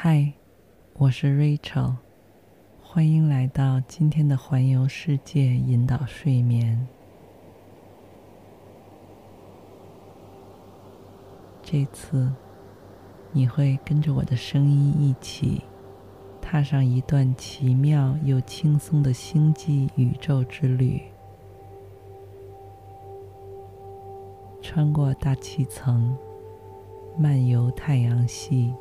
嗨，我是 Rachel，欢迎来到今天的环游世界引导睡眠。这次你会跟着我的声音一起踏上一段奇妙又轻松的星际宇宙之旅，穿过大气层，漫游太阳系。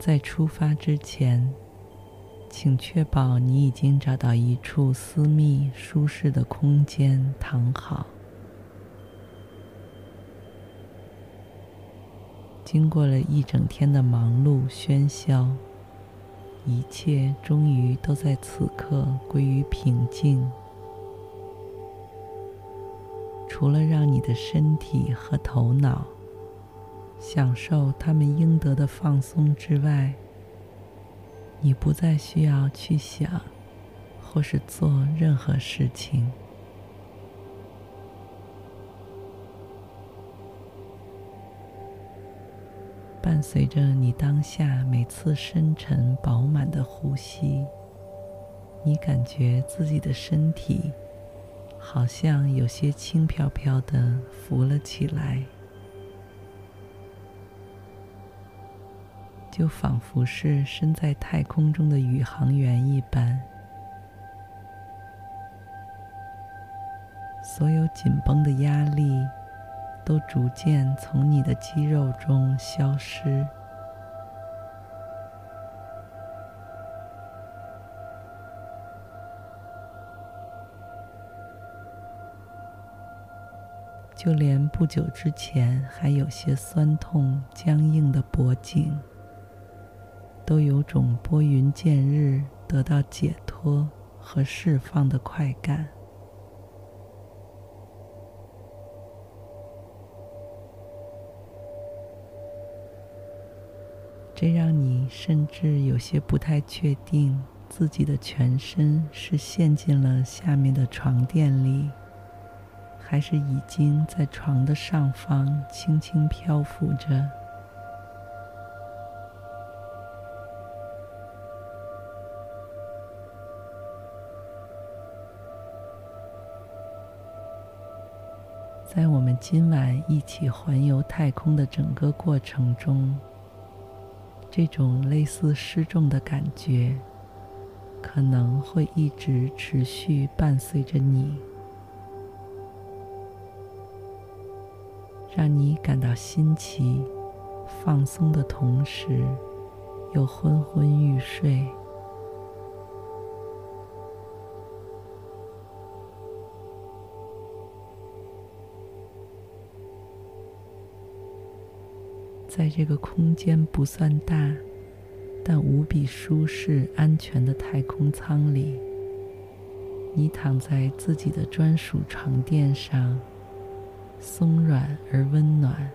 在出发之前，请确保你已经找到一处私密、舒适的空间躺好。经过了一整天的忙碌喧嚣，一切终于都在此刻归于平静。除了让你的身体和头脑，享受他们应得的放松之外，你不再需要去想，或是做任何事情。伴随着你当下每次深沉饱满的呼吸，你感觉自己的身体好像有些轻飘飘的浮了起来。就仿佛是身在太空中的宇航员一般，所有紧绷的压力都逐渐从你的肌肉中消失，就连不久之前还有些酸痛、僵硬的脖颈。都有种拨云见日、得到解脱和释放的快感。这让你甚至有些不太确定自己的全身是陷进了下面的床垫里，还是已经在床的上方轻轻漂浮着。在我们今晚一起环游太空的整个过程中，这种类似失重的感觉可能会一直持续伴随着你，让你感到新奇、放松的同时又昏昏欲睡。在这个空间不算大，但无比舒适、安全的太空舱里，你躺在自己的专属床垫上，松软而温暖，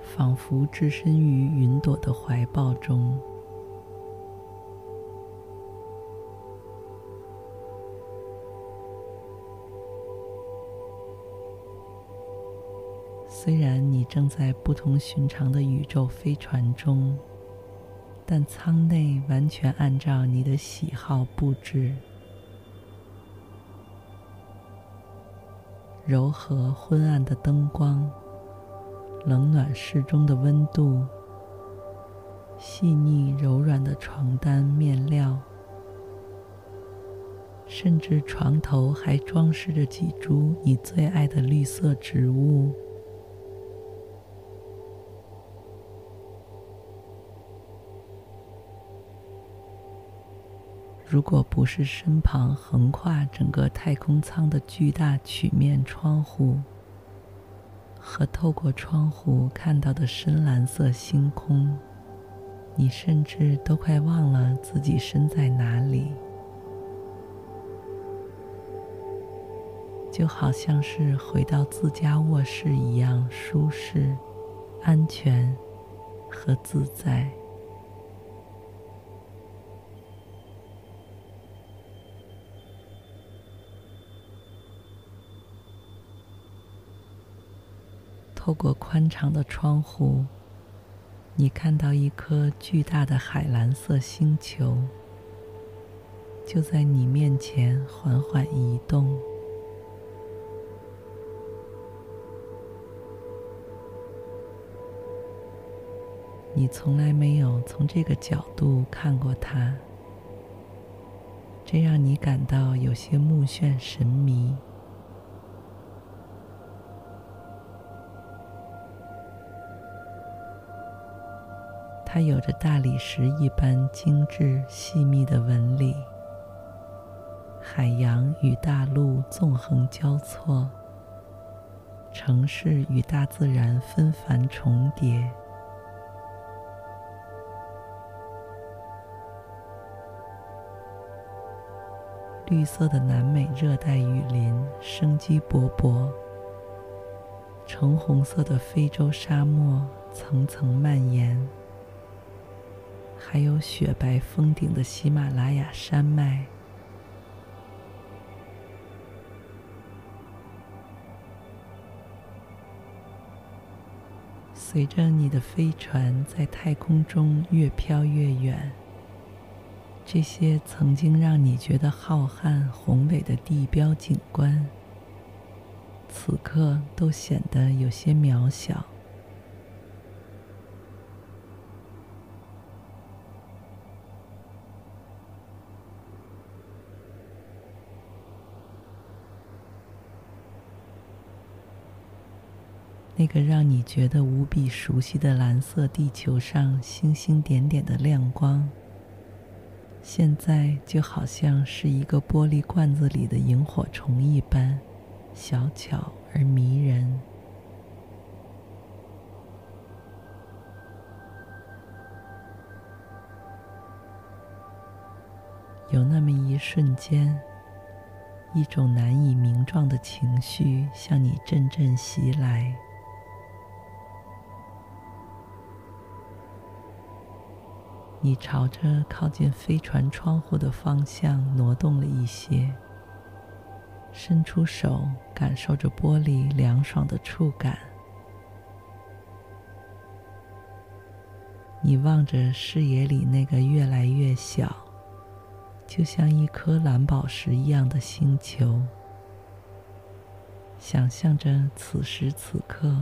仿佛置身于云朵的怀抱中。虽然你正在不同寻常的宇宙飞船中，但舱内完全按照你的喜好布置。柔和昏暗的灯光，冷暖适中的温度，细腻柔软的床单面料，甚至床头还装饰着几株你最爱的绿色植物。如果不是身旁横跨整个太空舱的巨大曲面窗户，和透过窗户看到的深蓝色星空，你甚至都快忘了自己身在哪里，就好像是回到自家卧室一样舒适、安全和自在。透过宽敞的窗户，你看到一颗巨大的海蓝色星球，就在你面前缓缓移动。你从来没有从这个角度看过它，这让你感到有些目眩神迷。它有着大理石一般精致细密的纹理，海洋与大陆纵横交错，城市与大自然纷繁重叠，绿色的南美热带雨林生机勃勃，橙红色的非洲沙漠层层蔓延。还有雪白峰顶的喜马拉雅山脉。随着你的飞船在太空中越飘越远，这些曾经让你觉得浩瀚宏伟的地标景观，此刻都显得有些渺小。那个让你觉得无比熟悉的蓝色地球上星星点点的亮光，现在就好像是一个玻璃罐子里的萤火虫一般，小巧而迷人。有那么一瞬间，一种难以名状的情绪向你阵阵袭来。你朝着靠近飞船窗户的方向挪动了一些，伸出手感受着玻璃凉爽的触感。你望着视野里那个越来越小，就像一颗蓝宝石一样的星球，想象着此时此刻。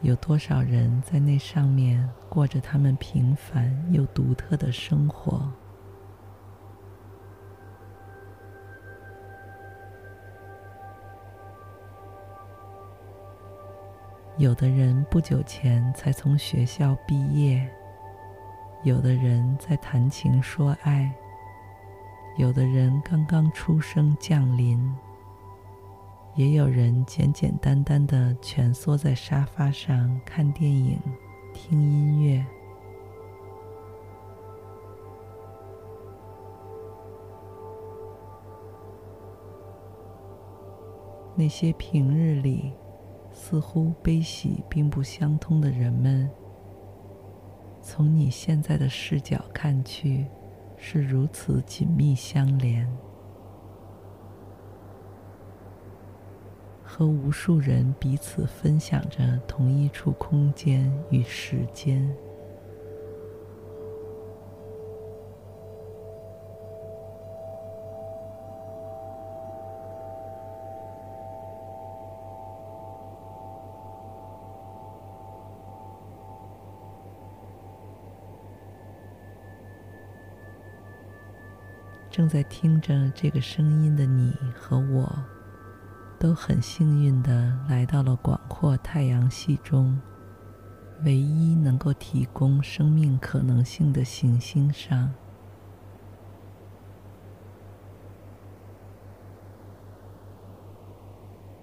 有多少人在那上面过着他们平凡又独特的生活？有的人不久前才从学校毕业，有的人在谈情说爱，有的人刚刚出生降临。也有人简简单单的蜷缩在沙发上看电影、听音乐。那些平日里似乎悲喜并不相通的人们，从你现在的视角看去，是如此紧密相连。和无数人彼此分享着同一处空间与时间。正在听着这个声音的你和我。都很幸运的来到了广阔太阳系中唯一能够提供生命可能性的行星上。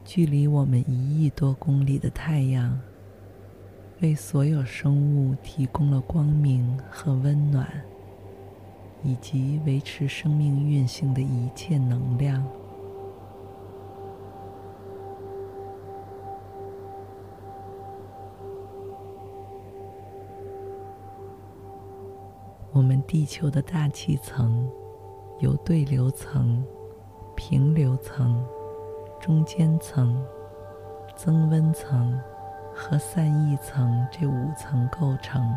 距离我们一亿多公里的太阳，为所有生物提供了光明和温暖，以及维持生命运行的一切能量。我们地球的大气层由对流层、平流层。中间层、增温层和散逸层这五层构成，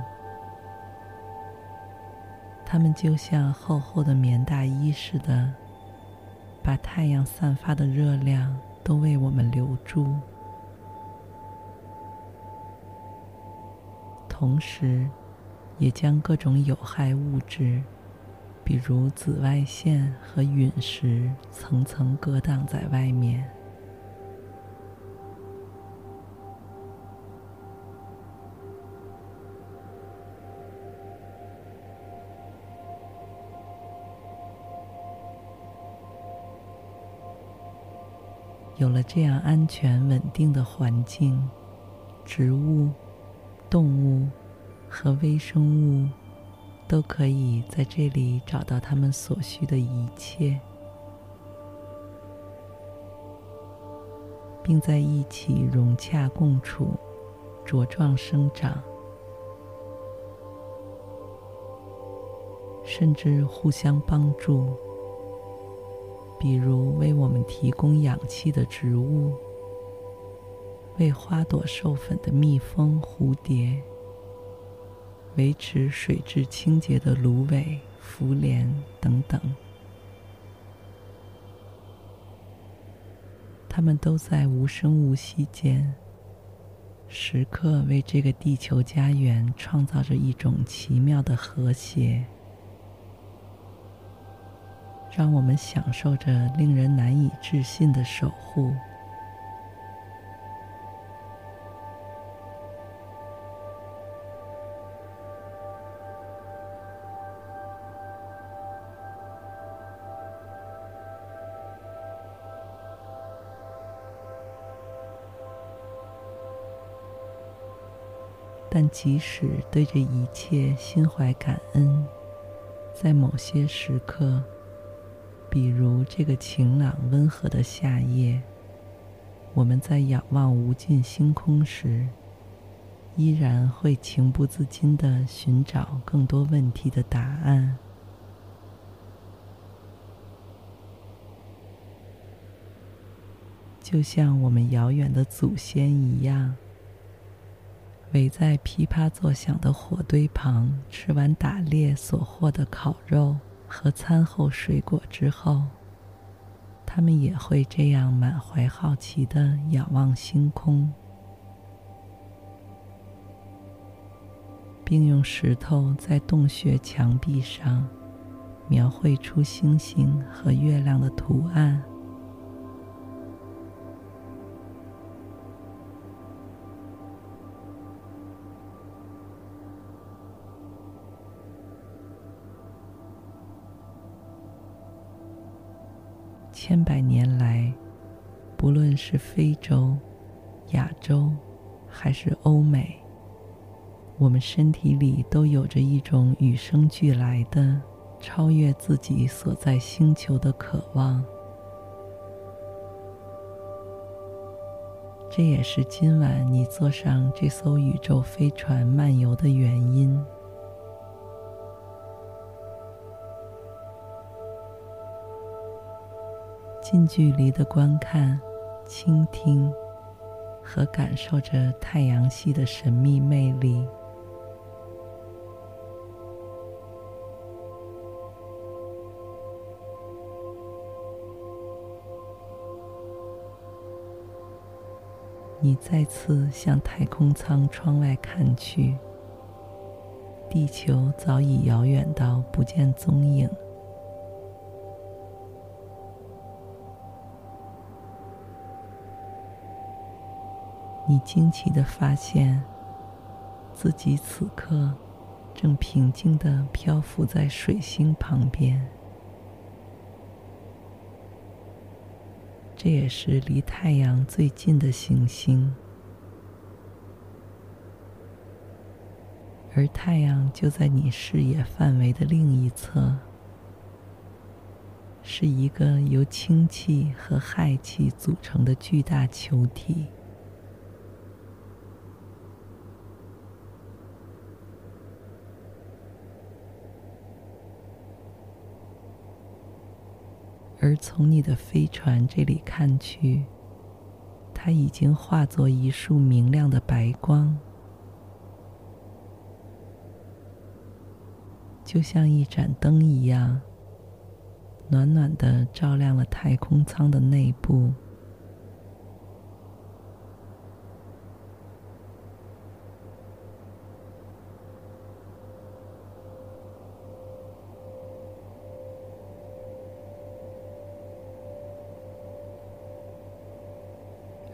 它们就像厚厚的棉大衣似的，把太阳散发的热量都为我们留住，同时，也将各种有害物质，比如紫外线和陨石，层层隔挡在外面。有了这样安全稳定的环境，植物、动物和微生物都可以在这里找到他们所需的一切，并在一起融洽共处、茁壮生长，甚至互相帮助。比如为我们提供氧气的植物，为花朵授粉的蜜蜂、蝴蝶，维持水质清洁的芦苇、浮莲等等，它们都在无声无息间，时刻为这个地球家园创造着一种奇妙的和谐。让我们享受着令人难以置信的守护。但即使对这一切心怀感恩，在某些时刻，比如这个晴朗温和的夏夜，我们在仰望无尽星空时，依然会情不自禁的寻找更多问题的答案。就像我们遥远的祖先一样，围在噼啪作响的火堆旁，吃完打猎所获的烤肉。和餐后水果之后，他们也会这样满怀好奇的仰望星空，并用石头在洞穴墙壁上描绘出星星和月亮的图案。千百年来，不论是非洲、亚洲，还是欧美，我们身体里都有着一种与生俱来的超越自己所在星球的渴望。这也是今晚你坐上这艘宇宙飞船漫游的原因。近距离的观看、倾听和感受着太阳系的神秘魅力。你再次向太空舱窗外看去，地球早已遥远到不见踪影。你惊奇地发现自己此刻正平静地漂浮在水星旁边，这也是离太阳最近的行星，而太阳就在你视野范围的另一侧。是一个由氢气和氦气组成的巨大球体，而从你的飞船这里看去，它已经化作一束明亮的白光，就像一盏灯一样。暖暖的照亮了太空舱的内部，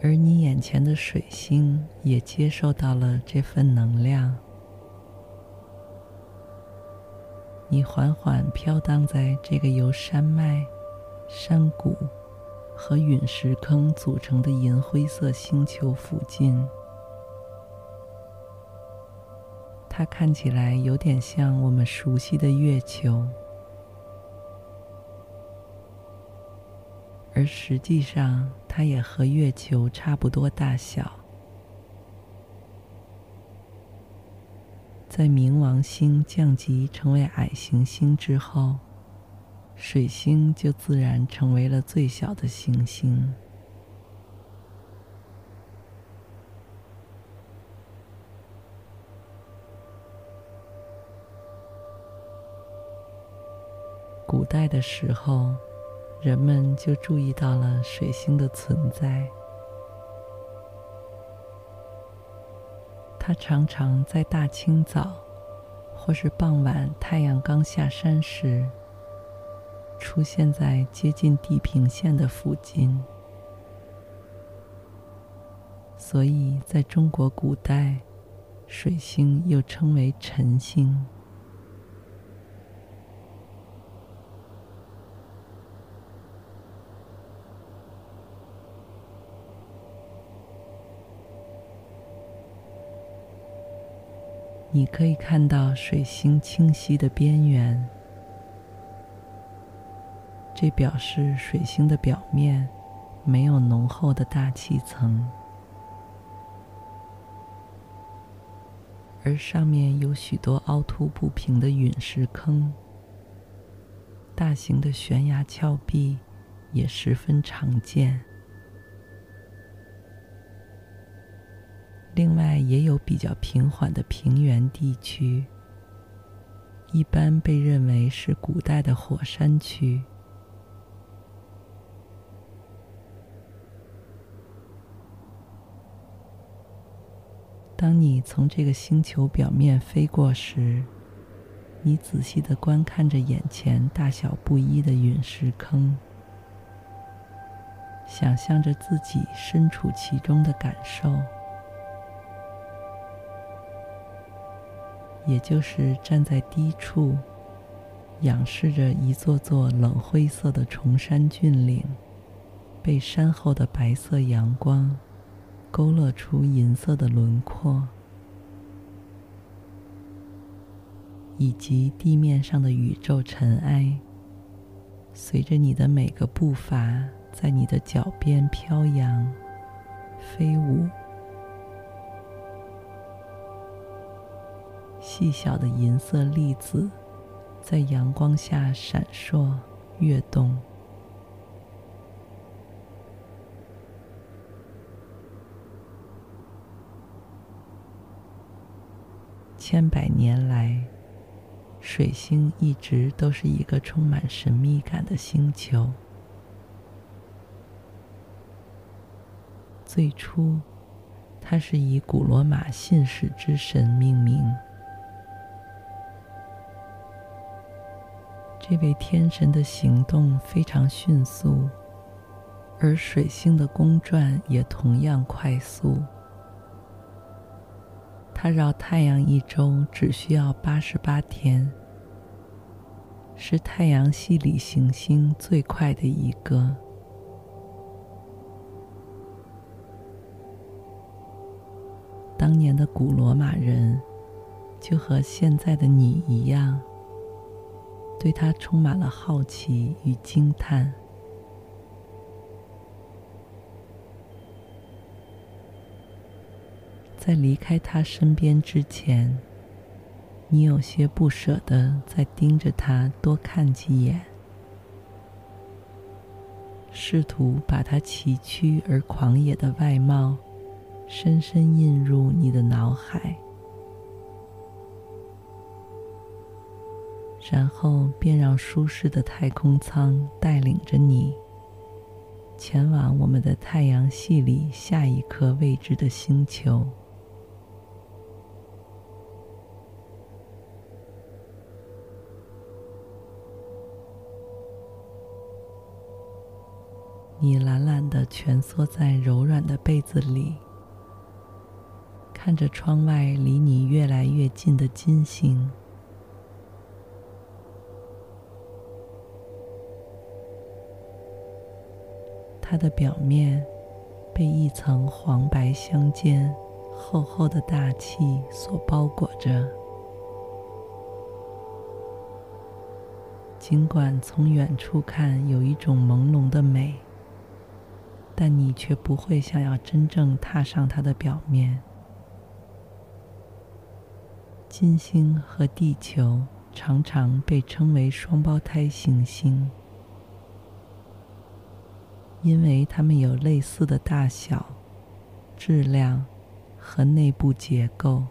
而你眼前的水星也接受到了这份能量。你缓缓飘荡在这个由山脉、山谷和陨石坑组成的银灰色星球附近，它看起来有点像我们熟悉的月球，而实际上，它也和月球差不多大小。在冥王星降级成为矮行星之后，水星就自然成为了最小的行星。古代的时候，人们就注意到了水星的存在。它常常在大清早，或是傍晚太阳刚下山时，出现在接近地平线的附近。所以，在中国古代，水星又称为辰星。你可以看到水星清晰的边缘，这表示水星的表面没有浓厚的大气层，而上面有许多凹凸不平的陨石坑，大型的悬崖峭壁也十分常见。另外，也有比较平缓的平原地区，一般被认为是古代的火山区。当你从这个星球表面飞过时，你仔细的观看着眼前大小不一的陨石坑，想象着自己身处其中的感受。也就是站在低处，仰视着一座座冷灰色的崇山峻岭，被山后的白色阳光勾勒出银色的轮廓，以及地面上的宇宙尘埃，随着你的每个步伐，在你的脚边飘扬、飞舞。细小的银色粒子在阳光下闪烁、跃动。千百年来，水星一直都是一个充满神秘感的星球。最初，它是以古罗马信使之神命名。这位天神的行动非常迅速，而水星的公转也同样快速，它绕太阳一周只需要八十八天，是太阳系里行星最快的一个。当年的古罗马人就和现在的你一样，对它充满了好奇与惊叹。在离开他身边之前，你有些不舍得再盯着他多看几眼，试图把他崎岖而狂野的外貌深深印入你的脑海，然后便让舒适的太空舱带领着你前往我们的太阳系里下一颗未知的星球。你懒懒的蜷缩在柔软的被子里，看着窗外离你越来越近的金星。它的表面被一层黄白相间、厚厚的大气所包裹着。尽管从远处看有一种朦胧的美。但你却不会想要真正踏上它的表面。金星和地球常常被称为双胞胎行星，因为它们有类似的大小、质量和内部结构。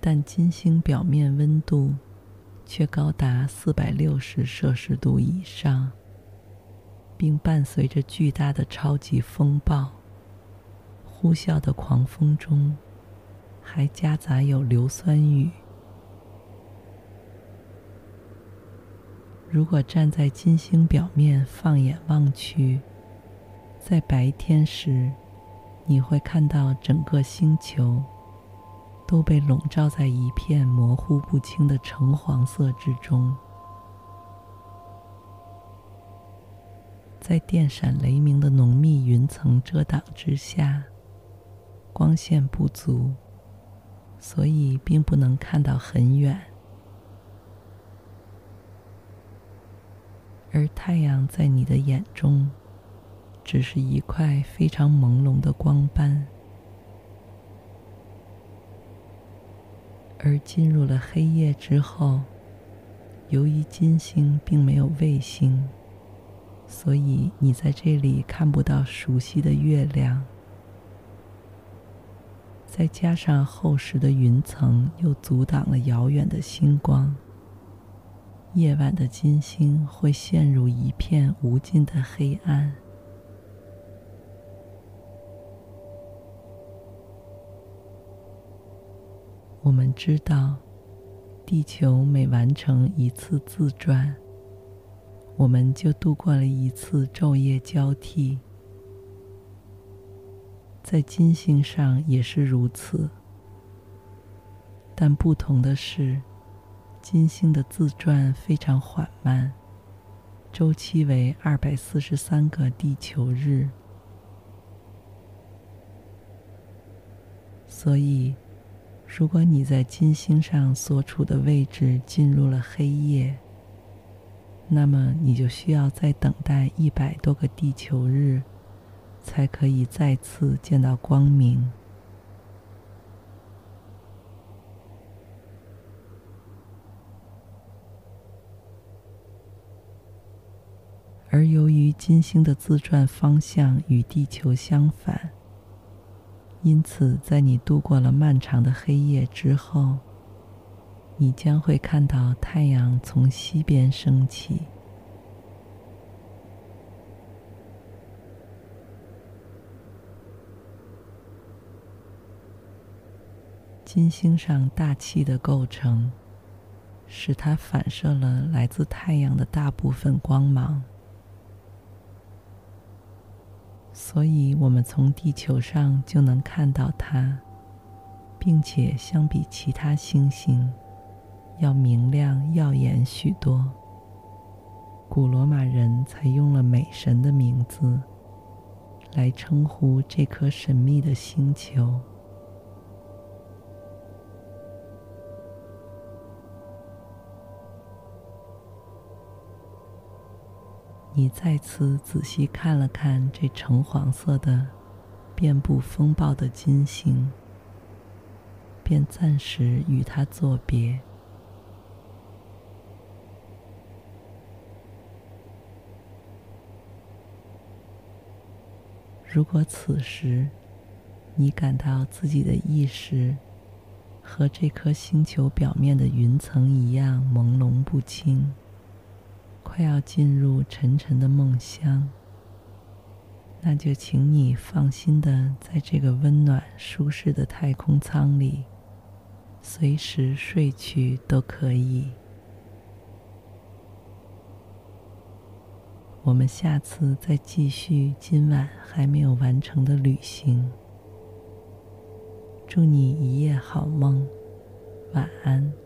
但金星表面温度却高达四百六十摄氏度以上。并伴随着巨大的超级风暴，呼啸的狂风中还夹杂有硫酸雨。如果站在金星表面放眼望去，在白天时，你会看到整个星球都被笼罩在一片模糊不清的橙黄色之中。在电闪雷鸣的浓密云层遮挡之下，光线不足，所以并不能看到很远。而太阳在你的眼中，只是一块非常朦胧的光斑。而进入了黑夜之后，由于金星并没有卫星。所以你在这里看不到熟悉的月亮，再加上厚实的云层又阻挡了遥远的星光，夜晚的金星会陷入一片无尽的黑暗。我们知道，地球每完成一次自转。我们就度过了一次昼夜交替，在金星上也是如此。但不同的是，金星的自转非常缓慢，周期为二百四十三个地球日。所以，如果你在金星上所处的位置进入了黑夜，那么你就需要再等待一百多个地球日，才可以再次见到光明。而由于金星的自转方向与地球相反，因此在你度过了漫长的黑夜之后，你将会看到太阳从西边升起。金星上大气的构成，使它反射了来自太阳的大部分光芒。所以我们从地球上就能看到它，并且相比其他星星，要明亮耀眼许多。古罗马人才用了美神的名字来称呼这颗神秘的星球。你再次仔细看了看这橙黄色的、遍布风暴的金星，便暂时与它作别。如果此时你感到自己的意识和这颗星球表面的云层一样朦胧不清，快要进入沉沉的梦乡，那就请你放心的在这个温暖舒适的太空舱里，随时睡去都可以。我们下次再继续今晚还没有完成的旅行。祝你一夜好梦，晚安。